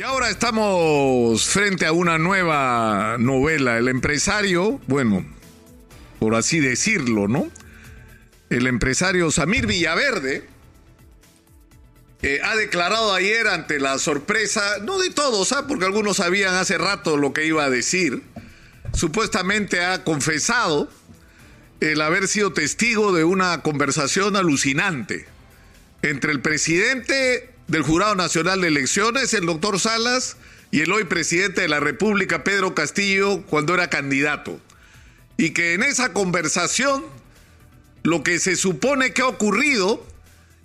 Y ahora estamos frente a una nueva novela. El empresario, bueno, por así decirlo, ¿no? El empresario Samir Villaverde ha declarado ayer ante la sorpresa, no de todos, ¿ah? porque algunos sabían hace rato lo que iba a decir, supuestamente ha confesado el haber sido testigo de una conversación alucinante entre el presidente del Jurado Nacional de Elecciones, el doctor Salas, y el hoy presidente de la República, Pedro Castillo, cuando era candidato. Y que en esa conversación lo que se supone que ha ocurrido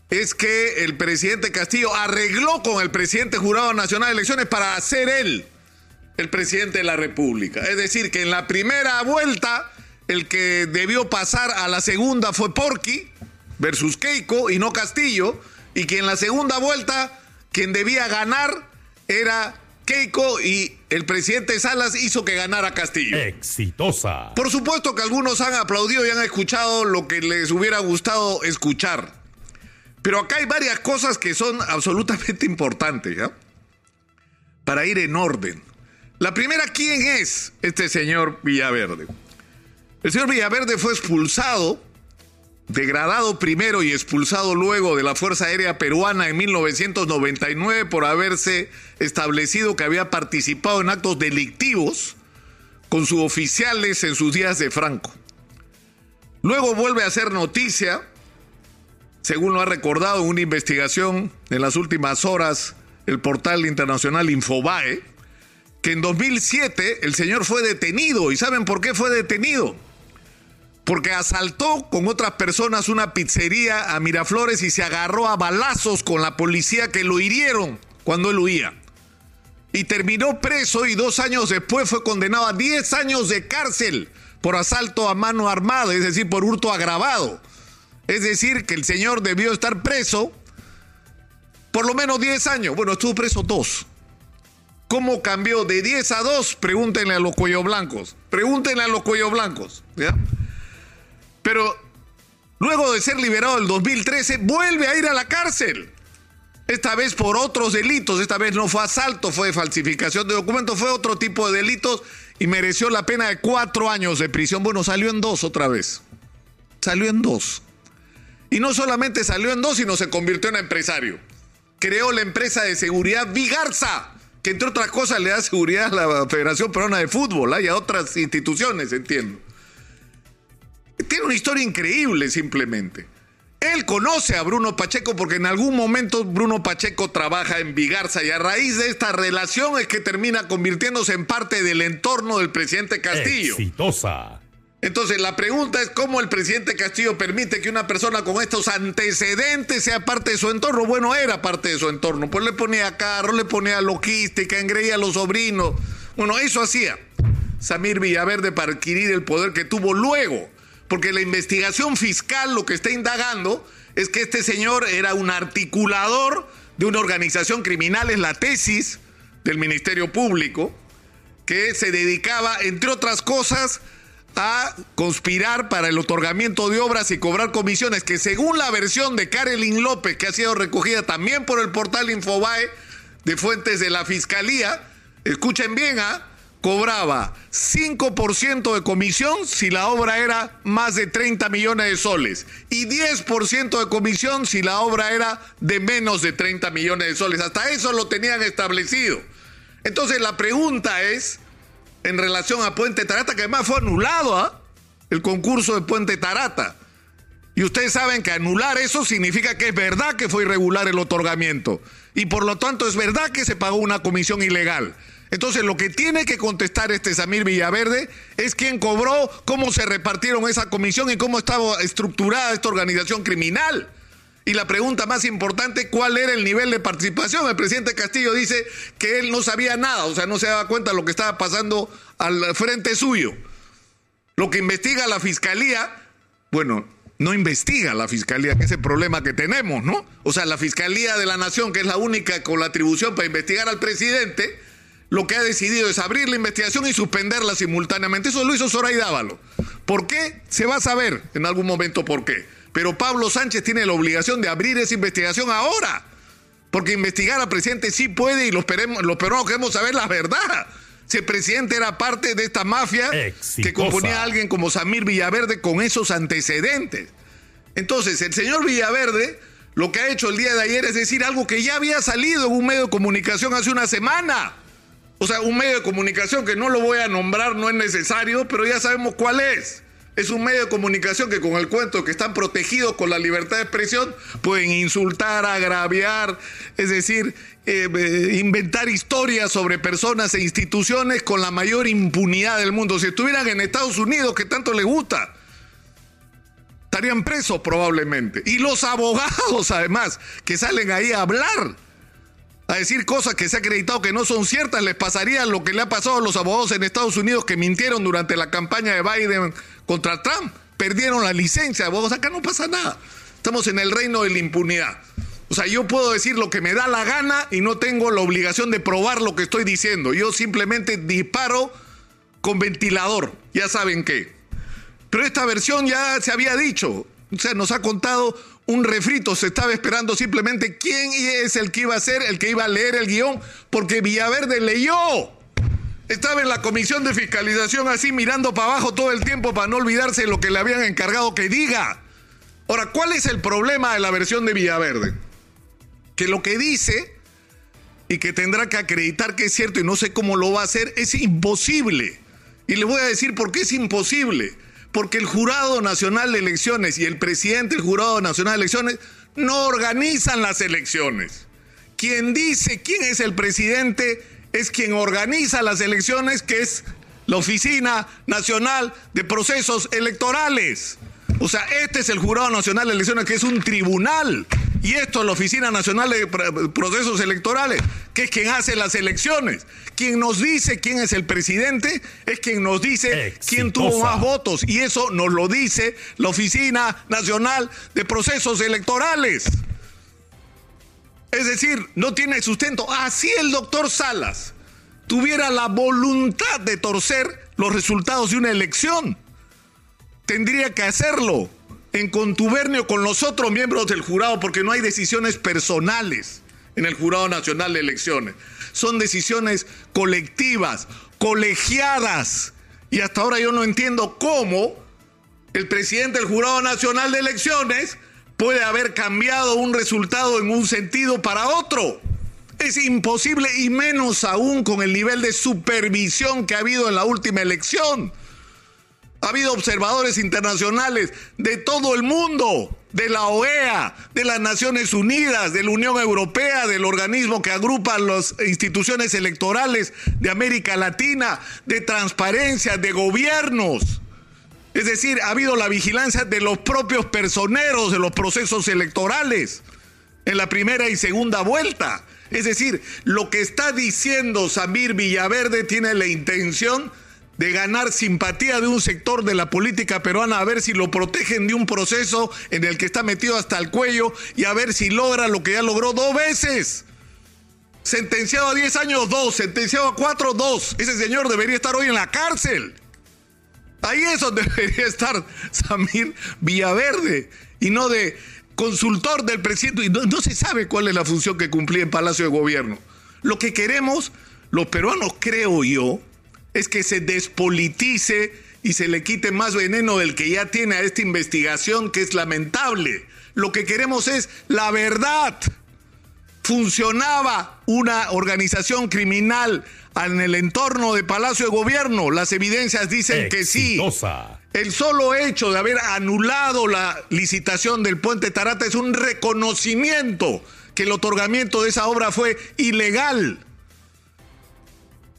es que el presidente Castillo arregló con el presidente Jurado Nacional de Elecciones para ser él el presidente de la República. Es decir, que en la primera vuelta el que debió pasar a la segunda fue Porqui versus Keiko y no Castillo y que en la segunda vuelta quien debía ganar era Keiko y el presidente Salas hizo que ganara Castillo. Exitosa. Por supuesto que algunos han aplaudido y han escuchado lo que les hubiera gustado escuchar. Pero acá hay varias cosas que son absolutamente importantes, ¿ya? Para ir en orden. La primera, ¿quién es este señor Villaverde? El señor Villaverde fue expulsado degradado primero y expulsado luego de la Fuerza Aérea Peruana en 1999 por haberse establecido que había participado en actos delictivos con sus oficiales en sus días de Franco. Luego vuelve a ser noticia, según lo ha recordado en una investigación en las últimas horas el portal internacional Infobae, que en 2007 el señor fue detenido. ¿Y saben por qué fue detenido? Porque asaltó con otras personas una pizzería a Miraflores y se agarró a balazos con la policía que lo hirieron cuando él huía. Y terminó preso y dos años después fue condenado a 10 años de cárcel por asalto a mano armada, es decir, por hurto agravado. Es decir, que el señor debió estar preso por lo menos 10 años. Bueno, estuvo preso dos. ¿Cómo cambió de 10 a 2? Pregúntenle a los cuellos blancos. Pregúntenle a los cuellos blancos. ¿ya? Pero luego de ser liberado el 2013, vuelve a ir a la cárcel. Esta vez por otros delitos, esta vez no fue asalto, fue falsificación de documentos, fue otro tipo de delitos y mereció la pena de cuatro años de prisión. Bueno, salió en dos otra vez. Salió en dos. Y no solamente salió en dos, sino se convirtió en empresario. Creó la empresa de seguridad Vigarza, que entre otras cosas le da seguridad a la Federación Peruana de Fútbol y a otras instituciones, entiendo. Tiene una historia increíble simplemente. Él conoce a Bruno Pacheco porque en algún momento Bruno Pacheco trabaja en Vigarza y a raíz de esta relación es que termina convirtiéndose en parte del entorno del presidente Castillo. Exitosa. Entonces la pregunta es cómo el presidente Castillo permite que una persona con estos antecedentes sea parte de su entorno. Bueno, era parte de su entorno, pues le ponía carro, le ponía logística, engreía a los sobrinos. Bueno, eso hacía Samir Villaverde para adquirir el poder que tuvo luego porque la investigación fiscal lo que está indagando es que este señor era un articulador de una organización criminal, es la tesis del Ministerio Público, que se dedicaba, entre otras cosas, a conspirar para el otorgamiento de obras y cobrar comisiones, que según la versión de Karelin López, que ha sido recogida también por el portal Infobae de fuentes de la Fiscalía, escuchen bien, ¿ah? Cobraba 5% de comisión si la obra era más de 30 millones de soles y 10% de comisión si la obra era de menos de 30 millones de soles. Hasta eso lo tenían establecido. Entonces la pregunta es, en relación a Puente Tarata, que además fue anulado ¿ah? el concurso de Puente Tarata. Y ustedes saben que anular eso significa que es verdad que fue irregular el otorgamiento. Y por lo tanto es verdad que se pagó una comisión ilegal. Entonces, lo que tiene que contestar este Samir Villaverde es quién cobró, cómo se repartieron esa comisión y cómo estaba estructurada esta organización criminal. Y la pregunta más importante, ¿cuál era el nivel de participación? El presidente Castillo dice que él no sabía nada, o sea, no se daba cuenta de lo que estaba pasando al frente suyo. Lo que investiga la fiscalía, bueno, no investiga la fiscalía, que es el problema que tenemos, ¿no? O sea, la fiscalía de la nación, que es la única con la atribución para investigar al presidente, lo que ha decidido es abrir la investigación y suspenderla simultáneamente. Eso lo hizo Zoraida Dávalo. ¿Por qué? Se va a saber en algún momento por qué. Pero Pablo Sánchez tiene la obligación de abrir esa investigación ahora Porque investigar al presidente sí puede y los, los peruanos queremos saber la verdad. Si el presidente era parte de esta mafia que componía a alguien como Samir Villaverde con esos antecedentes. Entonces, el señor Villaverde lo que ha hecho el día de ayer es decir algo que ya había salido en un medio de comunicación hace una semana. O sea, un medio de comunicación que no lo voy a nombrar, no es necesario, pero ya sabemos cuál es. Es un medio de comunicación que con el cuento que están protegidos con la libertad de expresión pueden insultar, agraviar, es decir, eh, eh, inventar historias sobre personas e instituciones con la mayor impunidad del mundo. Si estuvieran en Estados Unidos, que tanto les gusta, estarían presos probablemente. Y los abogados, además, que salen ahí a hablar, a decir cosas que se ha acreditado que no son ciertas, les pasaría lo que le ha pasado a los abogados en Estados Unidos que mintieron durante la campaña de Biden contra Trump. Perdieron la licencia de abogados. Acá no pasa nada. Estamos en el reino de la impunidad. O sea, yo puedo decir lo que me da la gana y no tengo la obligación de probar lo que estoy diciendo. Yo simplemente disparo con ventilador. Ya saben qué. Pero esta versión ya se había dicho. O sea, nos ha contado un refrito. Se estaba esperando simplemente quién es el que iba a ser, el que iba a leer el guion, porque Villaverde leyó. Estaba en la comisión de fiscalización así mirando para abajo todo el tiempo para no olvidarse de lo que le habían encargado que diga. Ahora, ¿cuál es el problema de la versión de Villaverde? Que lo que dice y que tendrá que acreditar que es cierto y no sé cómo lo va a hacer es imposible. Y le voy a decir por qué es imposible porque el Jurado Nacional de Elecciones y el presidente del Jurado Nacional de Elecciones no organizan las elecciones. Quien dice quién es el presidente es quien organiza las elecciones, que es la Oficina Nacional de Procesos Electorales. O sea, este es el Jurado Nacional de Elecciones, que es un tribunal. Y esto es la Oficina Nacional de Procesos Electorales, que es quien hace las elecciones. Quien nos dice quién es el presidente es quien nos dice quién tuvo más votos. Y eso nos lo dice la Oficina Nacional de Procesos Electorales. Es decir, no tiene sustento. Así el doctor Salas tuviera la voluntad de torcer los resultados de una elección tendría que hacerlo en contubernio con los otros miembros del jurado, porque no hay decisiones personales en el Jurado Nacional de Elecciones. Son decisiones colectivas, colegiadas. Y hasta ahora yo no entiendo cómo el presidente del Jurado Nacional de Elecciones puede haber cambiado un resultado en un sentido para otro. Es imposible y menos aún con el nivel de supervisión que ha habido en la última elección. Ha habido observadores internacionales de todo el mundo, de la OEA, de las Naciones Unidas, de la Unión Europea, del organismo que agrupa las instituciones electorales de América Latina, de transparencia, de gobiernos. Es decir, ha habido la vigilancia de los propios personeros de los procesos electorales en la primera y segunda vuelta. Es decir, lo que está diciendo Samir Villaverde tiene la intención de ganar simpatía de un sector de la política peruana, a ver si lo protegen de un proceso en el que está metido hasta el cuello y a ver si logra lo que ya logró dos veces. Sentenciado a 10 años, dos. Sentenciado a cuatro, dos. Ese señor debería estar hoy en la cárcel. Ahí es donde debería estar Samir Villaverde y no de consultor del presidente. Y no se sabe cuál es la función que cumplía en Palacio de Gobierno. Lo que queremos, los peruanos, creo yo, es que se despolitice y se le quite más veneno del que ya tiene a esta investigación que es lamentable. Lo que queremos es la verdad. Funcionaba una organización criminal en el entorno de Palacio de Gobierno. Las evidencias dicen que sí. El solo hecho de haber anulado la licitación del puente Tarata es un reconocimiento que el otorgamiento de esa obra fue ilegal.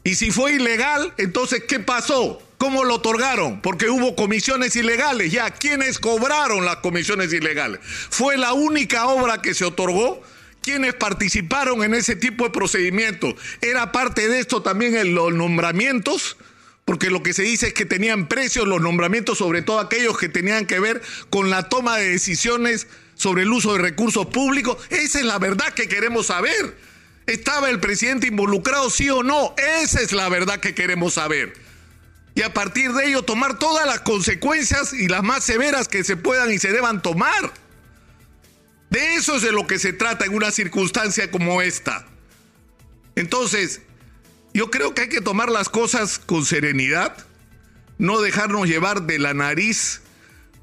Y si fue ilegal, entonces, ¿qué pasó? ¿Cómo lo otorgaron? Porque hubo comisiones ilegales. Ya, ¿quiénes cobraron las comisiones ilegales? ¿Fue la única obra que se otorgó? ¿Quiénes participaron en ese tipo de procedimientos? ¿Era parte de esto también en los nombramientos? Porque lo que se dice es que tenían precios los nombramientos, sobre todo aquellos que tenían que ver con la toma de decisiones sobre el uso de recursos públicos. Esa es la verdad que queremos saber. ¿Estaba el presidente involucrado, sí o no? Esa es la verdad que queremos saber. Y a partir de ello tomar todas las consecuencias y las más severas que se puedan y se deban tomar. De eso es de lo que se trata en una circunstancia como esta. Entonces, yo creo que hay que tomar las cosas con serenidad, no dejarnos llevar de la nariz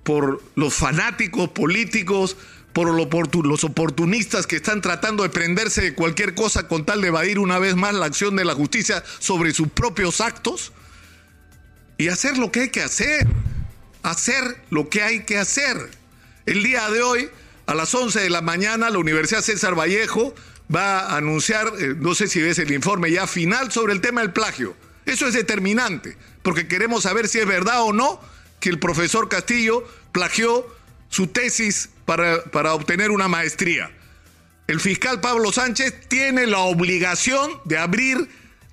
por los fanáticos políticos, por los oportunistas que están tratando de prenderse de cualquier cosa con tal de evadir una vez más la acción de la justicia sobre sus propios actos y hacer lo que hay que hacer, hacer lo que hay que hacer. El día de hoy, a las 11 de la mañana, la Universidad César Vallejo va a anunciar, eh, no sé si ves el informe ya final sobre el tema del plagio. Eso es determinante, porque queremos saber si es verdad o no que el profesor Castillo plagió su tesis para, para obtener una maestría. El fiscal Pablo Sánchez tiene la obligación de abrir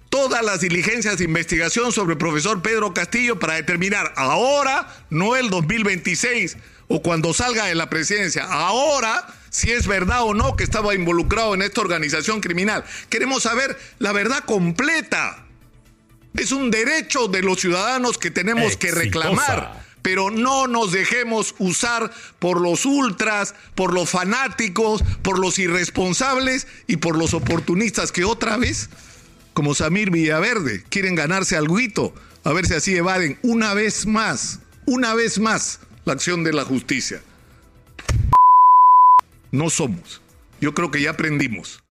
todas las diligencias de investigación sobre el profesor Pedro Castillo para determinar ahora, no el 2026 o cuando salga de la presidencia, ahora si es verdad o no que estaba involucrado en esta organización criminal. Queremos saber la verdad completa. Es un derecho de los ciudadanos que tenemos que reclamar. Pero no nos dejemos usar por los ultras, por los fanáticos, por los irresponsables y por los oportunistas que otra vez como Samir Villaverde, quieren ganarse algo, a ver si así evaden una vez más, una vez más, la acción de la justicia. No somos. Yo creo que ya aprendimos.